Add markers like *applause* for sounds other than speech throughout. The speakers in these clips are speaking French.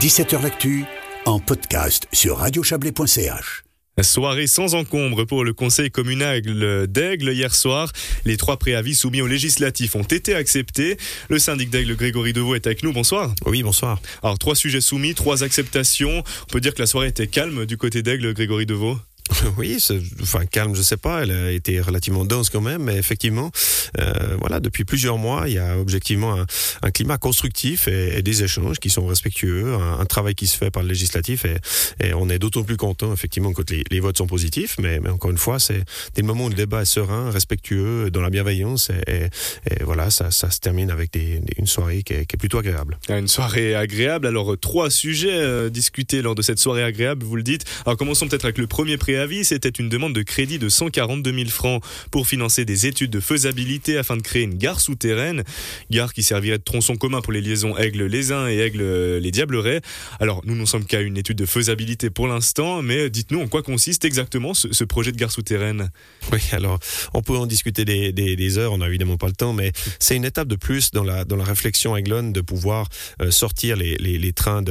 17h L'actu en podcast sur radiochablais.ch. Soirée sans encombre pour le conseil communal d'Aigle hier soir. Les trois préavis soumis aux législatifs ont été acceptés. Le syndic d'Aigle Grégory Deveau est avec nous. Bonsoir. Oui, bonsoir. Alors trois sujets soumis, trois acceptations. On peut dire que la soirée était calme du côté d'Aigle Grégory Deveau. *laughs* Oui, enfin calme, je sais pas. Elle a été relativement dense quand même, mais effectivement, euh, voilà, depuis plusieurs mois, il y a objectivement un, un climat constructif et, et, des échanges qui sont respectueux, un, un, travail qui se fait par le législatif et, et on est d'autant plus content effectivement quand les, les, votes sont positifs. Mais, mais encore une fois, c'est des moments où le débat est serein, respectueux, dans la bienveillance et, et voilà, ça, ça, se termine avec des, une soirée qui est, qui est, plutôt agréable. Une soirée agréable. Alors trois sujets euh, discutés lors de cette soirée agréable, vous le dites. Alors commençons peut-être avec le premier C'était une demande de crédit de 142 000 francs pour financer des études de faisabilité afin de créer une gare souterraine, gare qui servirait de tronçon commun pour les liaisons Aigle-les-Uns et Aigle-les Diablerets. Alors, nous n'en sommes qu'à une étude de faisabilité pour l'instant, mais dites-nous en quoi consiste exactement ce, projet de gare souterraine Oui, alors, on peut en discuter des, heures, on n'a évidemment pas le temps, mais c'est une étape de plus dans la, dans la réflexion aiglonne de pouvoir euh, sortir les, les, trains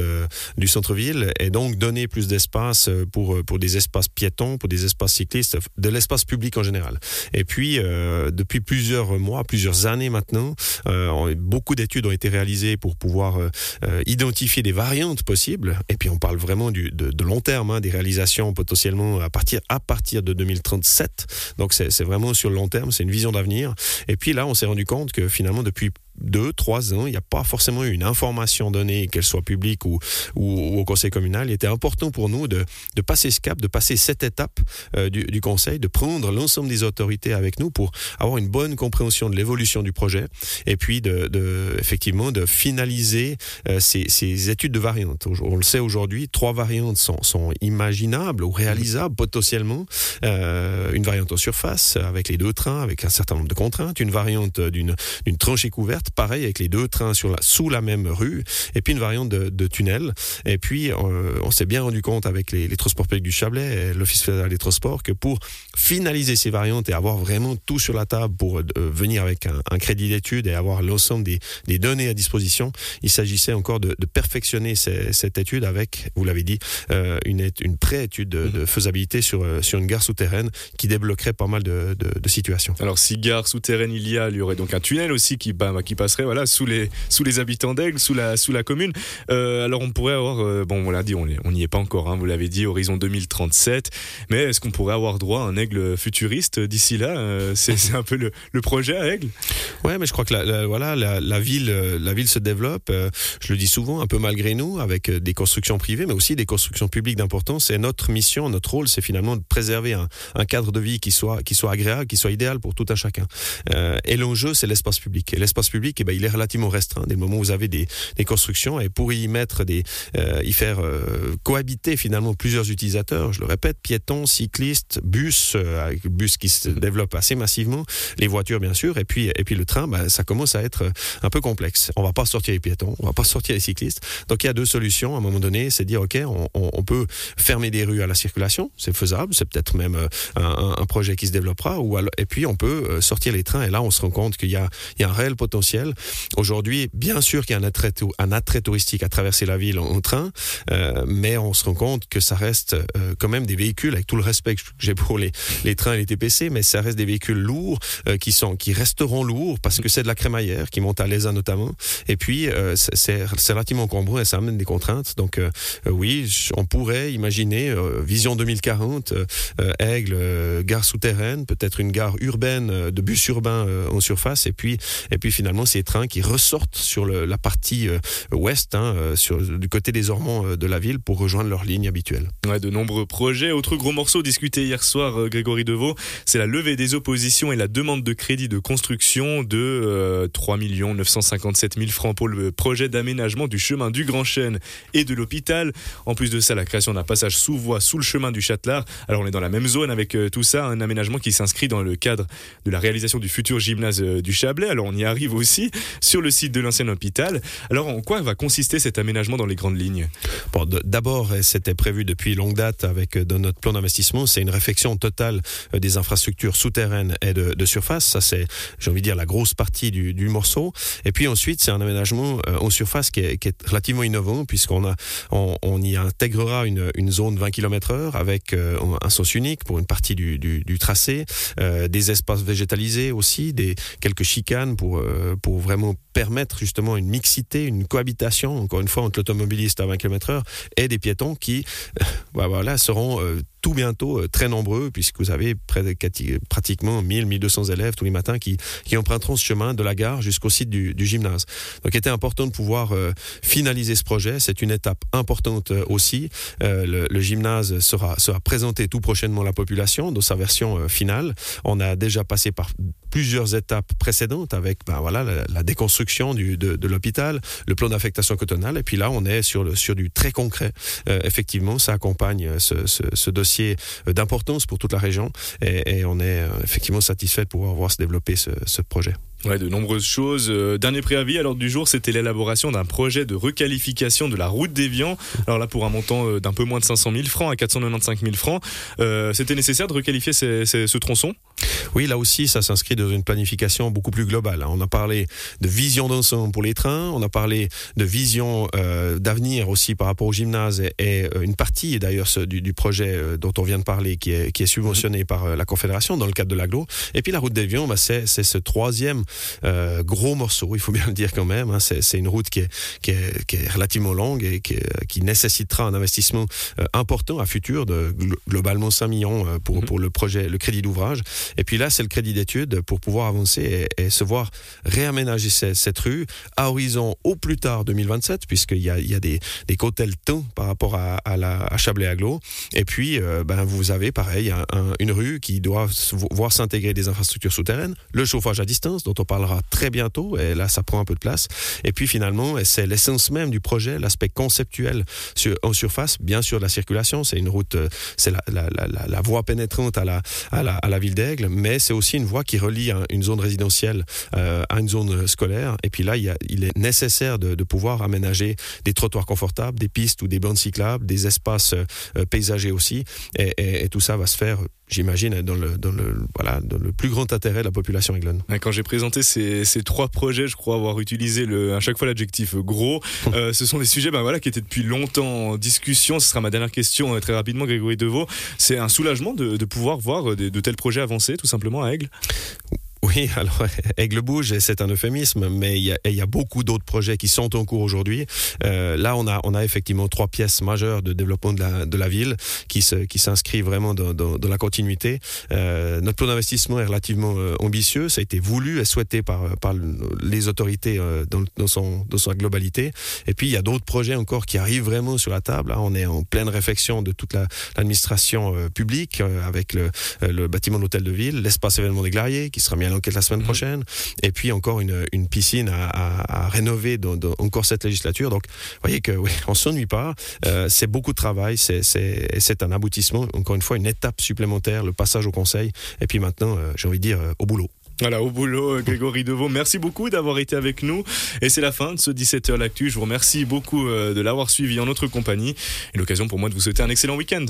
du centre-ville et donc donner plus d'espace pour, pour des espaces piétons, pour des espaces cyclistes, de l'espace public en général. Et puis, euh, depuis plusieurs mois, plusieurs années maintenant, euh, beaucoup d'études ont été réalisées pour pouvoir euh, identifier des variantes possibles. Et puis, on parle vraiment de long terme, hein, des réalisations potentiellement à partir, à partir de 2037. Donc, c'est vraiment sur le long terme, c'est une vision d'avenir. Et puis là, on s'est rendu compte que finalement, depuis deux, trois ans, il n'y a pas forcément une information donnée, qu'elle soit publique ou, ou, ou, au conseil communal. Il était important pour nous de, de passer ce cap, de passer cette étape euh, du, du, conseil, de prendre l'ensemble des autorités avec nous pour avoir une bonne compréhension de l'évolution du projet et puis de, de effectivement de finaliser euh, ces, ces, études de variantes. On le sait aujourd'hui, trois variantes sont, sont, imaginables ou réalisables potentiellement. Euh, une variante en surface avec les deux trains, avec un certain nombre de contraintes, une variante d'une tranchée couverte pareil avec les deux trains sur la, sous la même rue, et puis une variante de, de tunnel. Et puis, euh, on s'est bien rendu compte avec les, les transports publics du Chablais et l'Office fédéral des transports que pour finaliser ces variantes et avoir vraiment tout sur la table pour euh, venir avec un, un crédit d'étude et avoir l'ensemble des, des, données à disposition, il s'agissait encore de, de perfectionner ces, cette étude avec, vous l'avez dit, euh, une, une pré-étude de, de, faisabilité sur, sur une gare souterraine qui débloquerait pas mal de, de, de situations. Alors, si gare souterraine il y a, il y aurait donc un tunnel aussi qui, bah, qui passerait voilà sous les sous les habitants d'Aigle, sous la sous la commune. Euh, alors on pourrait avoir euh, bon on l'a dit on n'y est pas encore hein, vous l'avez dit horizon 2037 mais est-ce qu'on pourrait avoir droit à un Aigle futuriste d'ici là euh, c'est un peu le, le, projet à Aigle? Ouais mais je crois que la, voilà la, ville la ville se développe euh, je le dis souvent un peu malgré nous avec des constructions privées mais aussi des constructions publiques d'importance et notre mission notre rôle c'est finalement de préserver un, un, cadre de vie qui soit qui soit agréable qui soit idéal pour tout un chacun et l'enjeu c'est l'espace public et l'espace public et ben, il est relativement restreint des moments où vous avez des, des constructions. Et pour y mettre des euh, y faire euh, cohabiter finalement plusieurs utilisateurs je le répète piétons cyclistes bus euh, bus qui se développe assez massivement les voitures bien sûr et puis et puis le train ben, ça commence à être un peu complexe. On va pas sortir les piétons on va pas sortir les cyclistes. Donc il y a deux solutions. À un moment donné c'est dire ok on peut fermer des rues à la circulation. C'est faisable. C'est peut-être même un, un projet qui se développera. Ou alors, et puis on peut sortir les trains. Et là on se rend compte qu'il y a il y a un réel potentiel Aujourd'hui, bien sûr qu'il y a un attrait, touristique à traverser la ville en, train, euh, mais on se rend compte que ça reste euh, quand même des véhicules, avec tout le respect que j'ai pour les, trains et les TPC, mais ça reste des véhicules lourds euh, qui, sont, qui resteront lourds parce que c'est de la crémaillère qui monte à l'ESA notamment. Et puis, c'est relativement encombreux et ça amène des contraintes. Donc, oui, on pourrait imaginer vision 2040, euh, Aigle, gare souterraine, peut-être une gare urbaine de bus urbains en surface, et puis, et puis finalement ces trains qui ressortent sur la partie euh, ouest, hein, euh, sur, du côté des orments euh, de la ville pour rejoindre leur ligne habituelle. Ouais, de nombreux projets. Autre gros morceau discuté hier soir, Grégory Deveau, c'est la levée des oppositions et la demande de crédit de construction de euh, 3 957 000 francs pour le projet d'aménagement du chemin du Grand Chêne et de l'hôpital. En plus de ça, la création d'un passage sous voie sous le chemin du Châtelard. Alors on est dans la même zone avec tout ça, un aménagement qui s'inscrit dans le cadre de la réalisation du futur gymnase du Chablais. Alors on y arrive aussi sur le site de l'ancien hôpital. Alors en quoi va consister cet aménagement dans les grandes lignes? Bon, D'abord, c'était prévu depuis longue date avec dans notre plan d'investissement, c'est une réflexion totale des infrastructures souterraines et de, surface. Ça, c'est, j'ai envie de dire, la grosse partie du, morceau. Et puis ensuite, c'est un aménagement en surface qui est, relativement innovant puisqu'on a, on, y intégrera une, zone 20 km heure avec un sens unique pour une partie du, tracé, euh, des espaces végétalisés aussi, des quelques chicanes pour euh, pour vraiment permettre justement une mixité, une cohabitation, encore une fois, entre l'automobiliste à 20 km/h et des piétons qui, euh, bah, voilà, seront euh, bientôt euh, très nombreux, puisque vous avez près de, pratiquement 1000, 1200 élèves tous les matins qui, qui emprunteront ce chemin de la gare jusqu'au site du, gymnase. Donc, il était important de pouvoir euh, finaliser ce projet. C'est une étape importante euh, aussi. Le, gymnase sera, sera présenté tout prochainement à la population dans sa version finale. On a déjà passé par plusieurs étapes précédentes avec ben, voilà, la, déconstruction du, de, l'hôpital, le plan d'affectation cotonale, et puis là, on est sur, le, sur du très concret. effectivement, ça accompagne ce dossier dossier d'importance pour toute la région et, on est effectivement satisfait de pouvoir voir se développer ce, projet. Ouais, de nombreuses choses. Euh, dernier préavis à l'ordre du jour, c'était l'élaboration d'un projet de requalification de la route d'Evian. Alors là, pour un montant euh, d'un peu moins de 500 000 francs à 495 000 francs, euh, c'était nécessaire de requalifier ce tronçon? Oui, là aussi, ça s'inscrit dans une planification beaucoup plus globale. On a parlé de vision d'ensemble pour les trains, on a parlé de vision euh, d'avenir aussi par rapport au gymnase et, et une partie d'ailleurs du, du, projet dont on vient de parler qui est, qui est subventionné par la Confédération dans le cadre de l'aglo. Et puis la route d'Evian, bah, c'est ce troisième euh, gros morceau, il faut bien le dire quand même. Hein. C'est une route qui est, qui, est, qui est, relativement longue et qui, qui nécessitera un investissement euh, important à futur de globalement 5 millions euh, pour, mmh. pour le projet, le crédit d'ouvrage. Et puis là, c'est le crédit d'études pour pouvoir avancer et, se voir réaménager cette, rue à horizon au plus tard 2027, puisqu'il y a, il y a des, des côtés le temps par rapport à, à, la, à Chablais-Aglo. Et puis, euh, ben, vous avez pareil un, un, une rue qui doit voir s'intégrer des infrastructures souterraines, le chauffage à distance dont on parlera très bientôt et là ça prend un peu de place. Et puis finalement c'est l'essence même du projet l'aspect conceptuel en surface bien sûr la circulation. C'est une route euh, c'est la, voie pénétrante à la, à la, à la ville d'Aigle mais c'est aussi une voie qui relie un, une zone résidentielle euh, à une zone scolaire. Et puis là il, est nécessaire de, pouvoir aménager des trottoirs confortables des pistes ou des bandes cyclables des espaces euh, paysagers aussi. Et tout ça va se faire j'imagine, dans le, dans, le, voilà, dans le plus grand intérêt de la population aiglonne. Quand j'ai présenté ces, ces trois projets, je crois avoir utilisé le, à chaque fois l'adjectif gros. euh, ce sont des sujets ben voilà, qui étaient depuis longtemps en discussion. Ce sera ma dernière question euh, très rapidement, Grégory Deveau. C'est un soulagement de, de pouvoir voir de, de tels projets avancer tout simplement à Aigle? Oui, *laughs* alors Aigle bouge, c'est un euphémisme, mais il y a, il y a beaucoup d'autres projets qui sont en cours aujourd'hui. Euh, là, on a, on a effectivement trois pièces majeures de développement de la, de la ville qui se, qui s'inscrivent vraiment dans, dans, dans, la continuité. Euh, notre plan d'investissement est relativement euh, ambitieux, ça a été voulu et souhaité par, par les autorités euh, dans, dans, son, dans sa globalité. Et puis il y a d'autres projets encore qui arrivent vraiment sur la table. Là, on est en pleine réflexion de toute l'administration la, publique euh, avec le, le bâtiment de l'hôtel de ville, l'espace événement des Glariers qui sera mis à l'enquête la semaine mmh. prochaine, et puis encore une, une piscine à, à, à rénover dans, dans, encore cette législature. Donc, vous voyez que oui, on s'ennuie pas. Euh, c'est beaucoup de travail, c'est un aboutissement. Encore une fois, une étape supplémentaire, le passage au Conseil, et puis maintenant, euh, j'ai envie de dire, euh, au boulot. Voilà, au boulot, Grégory Deveau. Merci beaucoup d'avoir été avec nous. Et c'est la fin de ce 17h L'Actu. Je vous remercie beaucoup de l'avoir suivi en notre compagnie. Et l'occasion pour moi de vous souhaiter un excellent week-end.